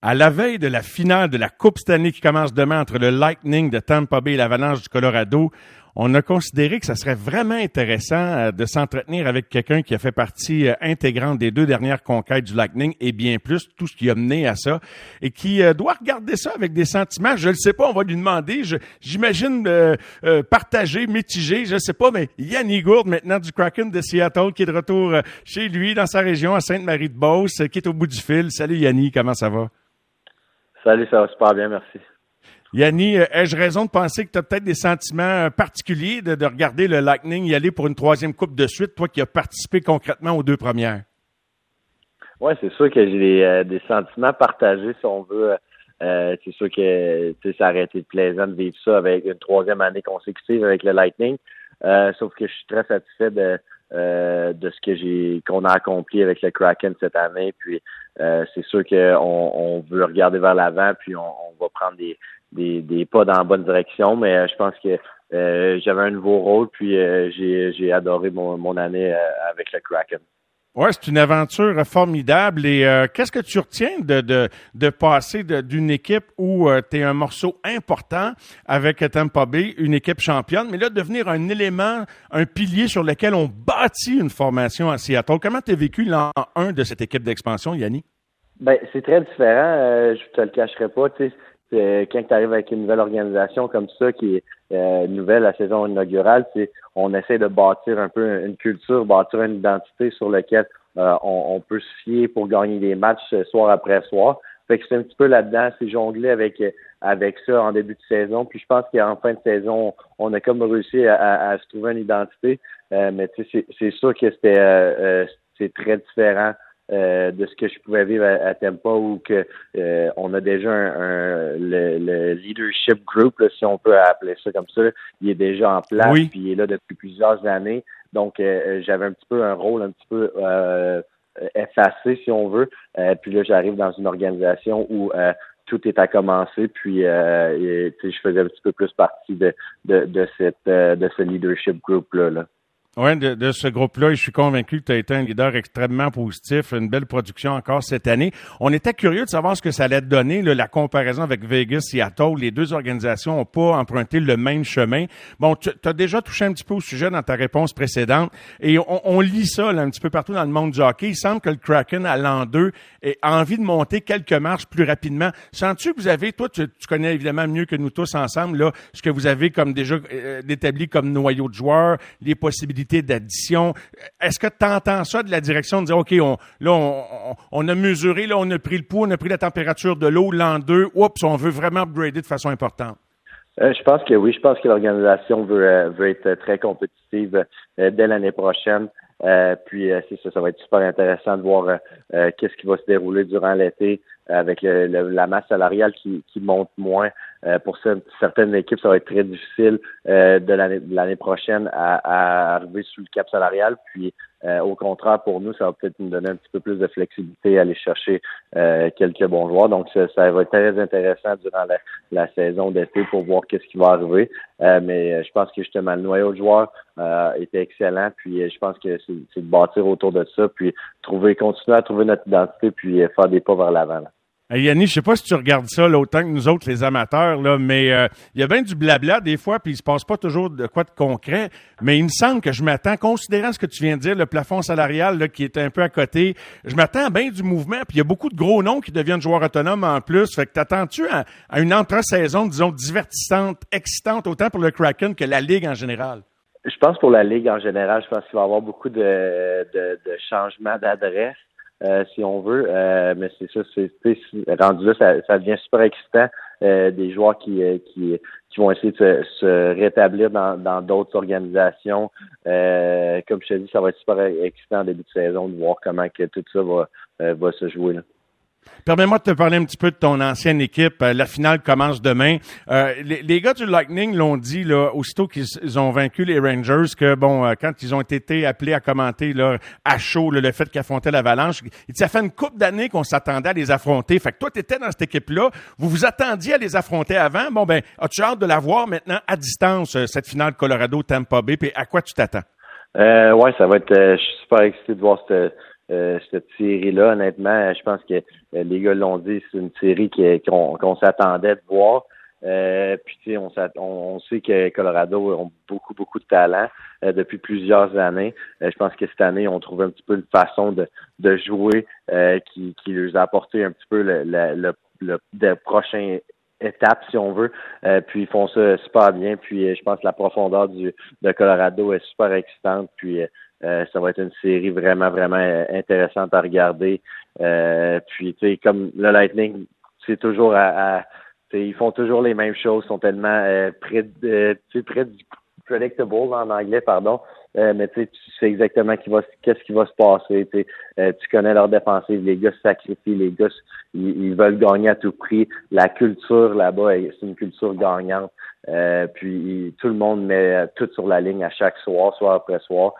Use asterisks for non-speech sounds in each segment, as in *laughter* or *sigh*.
À la veille de la finale de la Coupe Stanley qui commence demain entre le Lightning de Tampa Bay et l'Avalanche du Colorado, on a considéré que ça serait vraiment intéressant euh, de s'entretenir avec quelqu'un qui a fait partie euh, intégrante des deux dernières conquêtes du Lightning et bien plus, tout ce qui a mené à ça, et qui euh, doit regarder ça avec des sentiments, je ne sais pas, on va lui demander, j'imagine partager, mitigé, je ne sais pas, mais Yannick Gourde, maintenant du Kraken de Seattle, qui est de retour chez lui, dans sa région, à Sainte-Marie-de-Beauce, qui est au bout du fil. Salut Yannick, comment ça va? Salut, ça va super bien, merci. Yanni, euh, ai-je raison de penser que tu as peut-être des sentiments euh, particuliers de, regarder le Lightning y aller pour une troisième coupe de suite, toi qui as participé concrètement aux deux premières? Oui, c'est sûr que j'ai des, euh, sentiments partagés, si on veut. c'est sûr que ça aurait été plaisant de vivre ça avec une troisième année consécutive avec le Lightning. sauf que je suis très satisfait de, de ce que j'ai qu'on a accompli avec le Kraken cette année. Puis c'est sûr qu'on on veut regarder vers l'avant, puis on, va prendre des, des, des pas dans la bonne direction, mais euh, je pense que euh, j'avais un nouveau rôle, puis euh, j'ai adoré mon, mon année avec le Kraken. Oui, c'est une aventure formidable. Et qu'est-ce que tu retiens de, de, de passer d'une équipe où tu es un morceau important avec Tampa Bay, une équipe championne, mais là, devenir un élément, un pilier sur lequel on bâtit une formation à Seattle? Comment tu as vécu l'an 1 de cette équipe d'expansion, Yanni? Ben, c'est très différent. je te le cacherai pas. Quand tu arrives avec une nouvelle organisation comme ça, qui est euh, nouvelle la saison inaugurale, c'est on essaie de bâtir un peu une culture, bâtir une identité sur laquelle euh, on, peut se fier pour gagner des matchs euh, soir après soir. Fait que c'est un petit peu là-dedans, c'est jongler avec avec ça en début de saison. Puis je pense qu'en fin de saison, on a comme réussi à, se trouver une identité. mais c'est sûr que c'était c'est très différent euh, de ce que je pouvais vivre à, Tempo où que euh, on a déjà un, le, leadership group, si on peut appeler ça comme ça, il est déjà en place, puis il est là depuis plusieurs années. Donc euh, j'avais un petit peu un rôle un petit peu effacé, si on veut. puis là, j'arrive dans une organisation où tout est à commencer, puis je faisais un petit peu plus partie de, de, de cette de ce leadership group là. là. Oui, de, ce groupe-là, je suis convaincu que tu as été un leader extrêmement positif, une belle production encore cette année. On était curieux de savoir ce que ça allait donner, la comparaison avec Vegas, Seattle. Les deux organisations n'ont pas emprunté le même chemin. Bon, tu as déjà touché un petit peu au sujet dans ta réponse précédente, et on, lit ça un petit peu partout dans le monde du hockey. Il semble que le Kraken, à l'an 2, a envie de monter quelques marches plus rapidement. Sens-tu que vous avez, toi, tu, connais évidemment mieux que nous tous ensemble, là, ce que vous avez comme déjà euh, établi comme noyau de joueurs, les possibilités d'addition. Est-ce que tu entends ça de la direction de dire, OK, on, là, on, a mesuré, là, on a pris le pouls, on a pris la température de l'eau, l'an 2, oups, on veut vraiment upgrader de façon importante? Euh, je pense que oui, je pense que l'organisation veut, euh, veut être très compétitive euh, dès l'année prochaine. puis c'est ça, ça va être super intéressant de voir qu'est-ce qui va se dérouler durant l'été avec la masse salariale qui, qui monte moins. Euh, pour certaines équipes, ça va être très difficile euh, de l'année prochaine à, arriver sous le cap salarial. Puis euh, au contraire, pour nous, ça va peut-être nous donner un petit peu plus de flexibilité à aller chercher quelques bons joueurs. Donc ça, va être très intéressant durant la, saison d'été pour voir qu'est-ce qui va arriver. mais je pense que justement le noyau de joueurs était excellent. Puis je pense que c'est de bâtir autour de ça, puis trouver, continuer à trouver notre identité, puis faire des pas vers l'avant. Hey Yanni, je sais pas si tu regardes ça là, autant que nous autres, les amateurs, là, mais euh, il y a bien du blabla des fois, puis il se passe pas toujours de quoi de concret. Mais il me semble que je m'attends, considérant ce que tu viens de dire, le plafond salarial là, qui est un peu à côté, je m'attends à bien du mouvement. Puis il y a beaucoup de gros noms qui deviennent joueurs autonomes en plus. Fait que t'attends-tu à, une entre-saison, disons, divertissante, excitante, autant pour le Kraken que la Ligue en général? Je pense pour la Ligue en général, je pense qu'il va y avoir beaucoup de, de, de changements d'adresse. Euh, si on veut. Euh, mais c'est ça, c'est rendu là, ça, ça, devient super excitant. Euh, des joueurs qui, qui, qui vont essayer de se, rétablir dans d'autres organisations. comme je te dis, ça va être super excitant en début de saison de voir comment que tout ça va, va se jouer. Là. Permets-moi de te parler un petit peu de ton ancienne équipe. Euh, la finale commence demain. Euh, les, gars du Lightning l'ont dit là, aussitôt qu'ils ont vaincu les Rangers que bon, euh, quand ils ont été appelés à commenter là, à chaud le fait qu'ils affrontaient l'Avalanche, ça fait une couple d'années qu'on s'attendait à les affronter. Fait que toi, tu étais dans cette équipe-là. Vous vous attendiez à les affronter avant. Bon ben, as-tu hâte de la voir maintenant à distance cette finale Colorado Tampa Bay Puis à quoi tu t'attends? Euh, Ouais, ça va être. je suis super excité de voir cette cette série-là. Honnêtement, je pense que les gars l'ont dit, c'est une série qu'on s'attendait de voir. Euh, puis on, on, sait que Colorado ont beaucoup, beaucoup de talent euh, depuis plusieurs années. Euh, je pense que cette année, on trouve un petit peu une façon de, de jouer qui, qui leur a apporté un petit peu le, le, le, prochain étape, si on veut. puis ils font ça super bien. Puis je pense que la profondeur du, de Colorado est super excitante. Puis ça va être une série vraiment, vraiment intéressante à regarder. puis tu sais, comme le Lightning, c'est toujours à ils font toujours les mêmes choses, sont tellement euh, du predictable en anglais, pardon. Euh, mais tu sais exactement qu'est-ce qui va se passer. Euh, tu connais leur défensive. Les gars se sacrifient, les gars ils, veulent gagner à tout prix. La culture là-bas, c'est une culture gagnante. Euh, puis tout le monde met tout sur la ligne à chaque soir, soir après soir.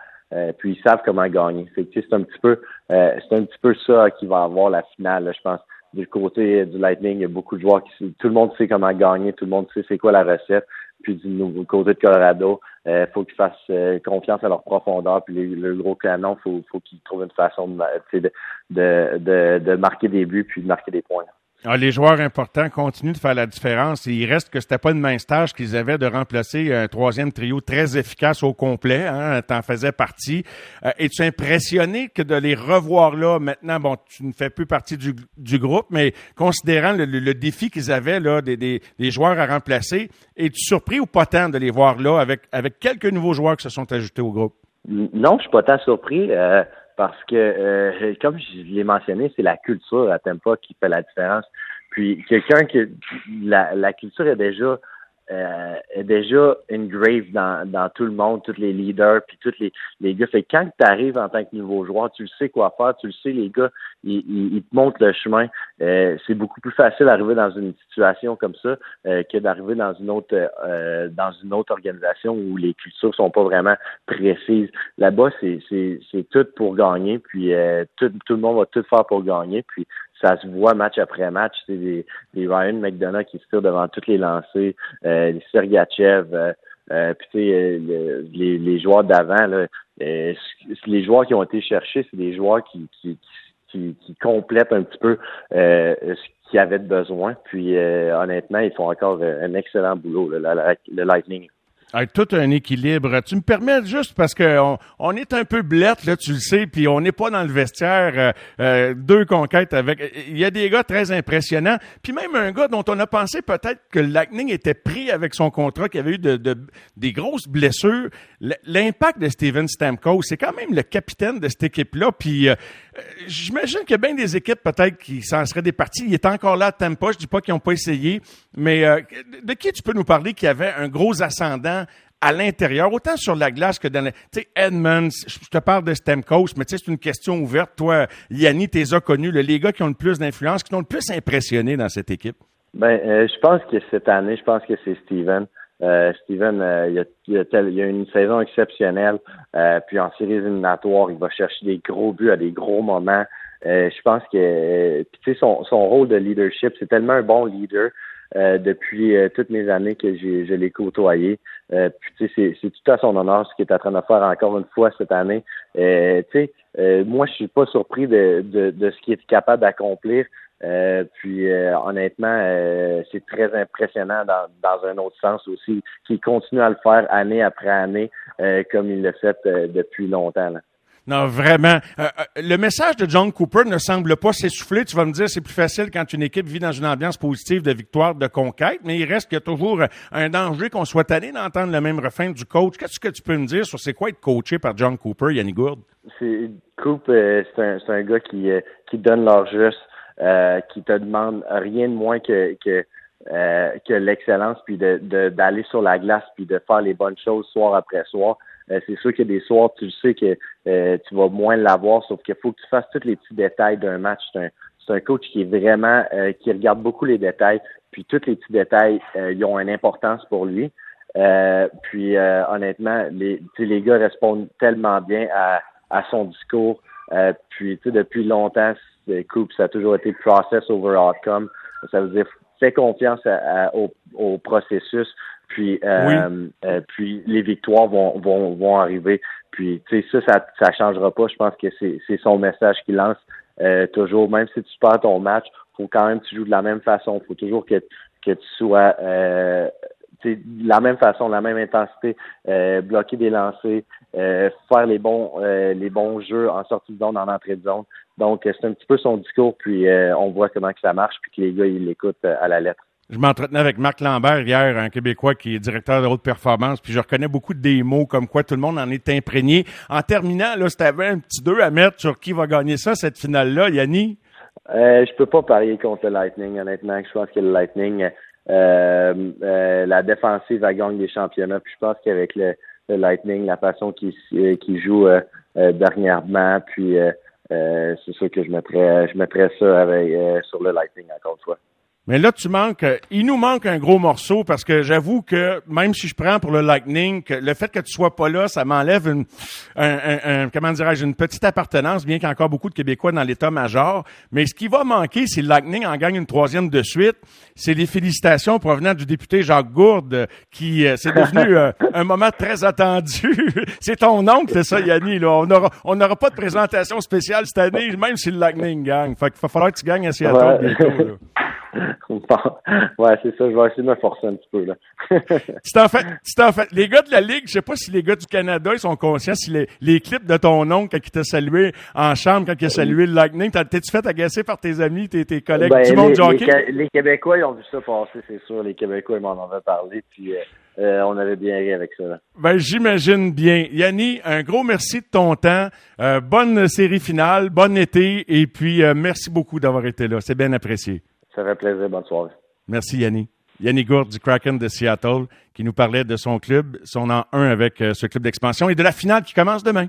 Puis ils savent comment gagner. c'est un petit peu, c'est un petit peu ça qui va avoir la finale, je pense du côté du Lightning, il y a beaucoup de joueurs qui tout le monde sait comment gagner, tout le monde sait c'est quoi la recette. Puis du côté de Colorado, il euh, faut qu'ils fassent euh, confiance à leur profondeur. Puis le gros canon, faut, faut qu'ils trouvent une façon de, de, de, de marquer des buts puis de marquer des points. Ah, les joueurs importants continuent de faire la différence. il reste que c'était pas une main stage qu'ils avaient de remplacer un troisième trio très efficace au complet. Hein, T'en faisais partie. Euh, Es-tu impressionné que de les revoir là maintenant? Bon, tu ne fais plus partie du, du groupe, mais considérant le, le, défi qu'ils avaient là, des, des, des, joueurs à remplacer, es-tu surpris ou pas tant de les voir là avec, avec quelques nouveaux joueurs qui se sont ajoutés au groupe? Non, je suis pas tant surpris. Euh, parce que, euh, comme je l'ai mentionné, c'est la culture à Tempa qui fait la différence. Puis quelqu'un qui la, la culture est déjà euh, est déjà grave dans, dans tout le monde, tous les leaders, puis tous les, les gars. Fait quand tu arrives en tant que nouveau joueur, tu le sais quoi faire, tu le sais, les gars, ils, ils, te montrent le chemin. Euh, c'est beaucoup plus facile d'arriver dans une situation comme ça euh, que d'arriver dans une autre euh, dans une autre organisation où les cultures sont pas vraiment précises. Là-bas, c'est, c'est, c'est tout pour gagner, puis tout, tout le monde va tout faire pour gagner. Puis ça se voit match après match. C'est des, des, Ryan McDonough qui se tirent devant toutes les lancers, euh, les Sergachev, euh, euh puis euh, les, les, joueurs d'avant, là, les joueurs qui ont été cherchés, c'est des joueurs qui, qui, qui, qui, complètent un petit peu ce qu'il y avait de besoin. Puis honnêtement, ils font encore un excellent boulot, le, le Lightning. Avec tout un équilibre. Tu me permets juste parce que on, est un peu blette, là, tu le sais, puis on n'est pas dans le vestiaire. Euh, euh, deux conquêtes avec. Il y a des gars très impressionnants, puis même un gars dont on a pensé peut-être que Lightning était pris avec son contrat, qui avait eu de, des grosses blessures. L'impact de Steven Stamkos, c'est quand même le capitaine de cette équipe-là. Puis euh, j'imagine qu'il y a bien des équipes peut-être qui s'en seraient des parties. Il est encore là à Tampa. Je dis pas qu'ils n'ont pas essayé, mais de qui tu peux nous parler qui avait un gros ascendant à l'intérieur, autant sur la glace que dans le... Tu sais, Edmonds, je te parle de Stemcoast, mais tu sais, c'est une question ouverte. Toi, Yanni, t'es as connu, les gars qui ont le plus d'influence, qui t'ont le plus impressionné dans cette équipe? Ben, euh, je pense que cette année, je pense que c'est Steven. Euh, Steven, euh, il, a, il, a a, une saison exceptionnelle. puis en séries éliminatoires, il va chercher des gros buts à des gros moments. je pense que tu sais son, son rôle de leadership, c'est tellement un bon leader. Euh, depuis euh, toutes mes années que je l'ai côtoyé. Euh, c'est, c'est tout à son honneur ce qu'il est en train de faire encore une fois cette année. Euh, tu sais, moi je suis pas surpris de, de, de ce qu'il est capable d'accomplir. Puis honnêtement, c'est très impressionnant dans, dans un autre sens aussi, qu'il continue à le faire année après année, comme il l'a fait depuis longtemps. Là. Non, vraiment. Euh, euh, le message de John Cooper ne semble pas s'essouffler. Tu vas me dire, c'est plus facile quand une équipe vit dans une ambiance positive de victoire, de conquête, mais il reste qu'il y a toujours un danger qu'on soit allé d'entendre le même refrain du coach. Qu'est-ce que tu peux me dire sur c'est quoi être coaché par John Cooper, Yannick Gourde? C'est, Cooper, euh, c'est un, un gars qui, qui donne leur juste, qui te demande rien de moins que, que que l'excellence, puis de, d'aller sur la glace, puis de faire les bonnes choses soir après soir. Euh, c'est sûr a des soirs, tu sais que euh, tu vas moins l'avoir, sauf qu'il faut que tu fasses tous les petits détails d'un match. C'est un, un coach qui est vraiment, euh, qui regarde beaucoup les détails, puis tous les petits détails, ils ont une importance pour lui. puis honnêtement, les, les gars répondent tellement bien à, à son discours. puis depuis longtemps, Coupe, ça a toujours été process over outcome. Ça veut dire fais confiance au, au, processus. Puis, euh, euh, puis les victoires vont, vont, vont arriver. Puis, tu sais, ça, ça, ça changera pas. Je pense que c'est son message qu'il lance toujours. Même si tu perds ton match, faut quand même que tu joues de la même façon. faut toujours que, que tu sois de la même façon, la même intensité, bloquer des lancers, faire les bons les bons jeux en sortie de zone, en entrée de zone. Donc, c'est un petit peu son discours, puis on voit comment que ça marche, puis que les gars, ils l'écoutent à la lettre. Je m'entretenais avec Marc Lambert hier, un Québécois qui est directeur de haute performance, puis je reconnais beaucoup de des mots comme quoi tout le monde en est imprégné. En terminant, là, si tu avais un petit deux à mettre sur qui va gagner ça, cette finale-là, Yanni? Euh, je peux pas parier contre le Lightning, honnêtement. Je pense que le Lightning, euh, euh, la défensive va gagner des championnats. Puis je pense qu'avec le, Lightning, la façon qu'il joue dernièrement, puis c'est sûr que je mettrais je mettrais ça avec, sur le Lightning encore une fois. Mais là, tu manques, euh, il nous manque un gros morceau parce que j'avoue que même si je prends pour le Lightning, que le fait que tu sois pas là, ça m'enlève une, un, comment dirais-je, une petite appartenance, bien qu'il y ait encore beaucoup de Québécois dans l'état-major. Mais ce qui va manquer, si le Lightning en gagne une troisième de suite, c'est les félicitations provenant du député Jacques Gourde, qui euh, c'est devenu euh, un moment très attendu. *laughs* c'est ton oncle, c'est ça, Yanni. Là. On n'aura on pas de présentation spéciale cette année, même si le Lightning gagne. Fait qu'il va falloir que tu gagnes à Seattle bientôt. Là. *laughs* *laughs* ouais, c'est ça. Je vais essayer de me forcer un petit peu, là. *laughs* c'est en fait, c'est en fait, les gars de la Ligue, je sais pas si les gars du Canada, ils sont conscients si les, les clips de ton oncle quand il t'a salué en chambre, quand il a salué le Lightning, t'es-tu fait agacer par tes amis, tes, tes collègues ben, du monde les, hockey? Les, Québécois, ils ont vu ça passer, c'est sûr. Les Québécois, ils m'en avaient parlé, puis, euh, euh, on avait bien ri avec ça. Là. Ben, j'imagine bien. Yanni, un gros merci de ton temps. Euh, bonne série finale, bon été, et puis merci beaucoup d'avoir été là. C'est bien apprécié. Ça fait plaisir. Bonne soirée. Merci, Yanni. Yanni Gourde du Kraken de Seattle, qui nous parlait de son club, son an 1 avec euh, ce club d'expansion et de la finale qui commence demain.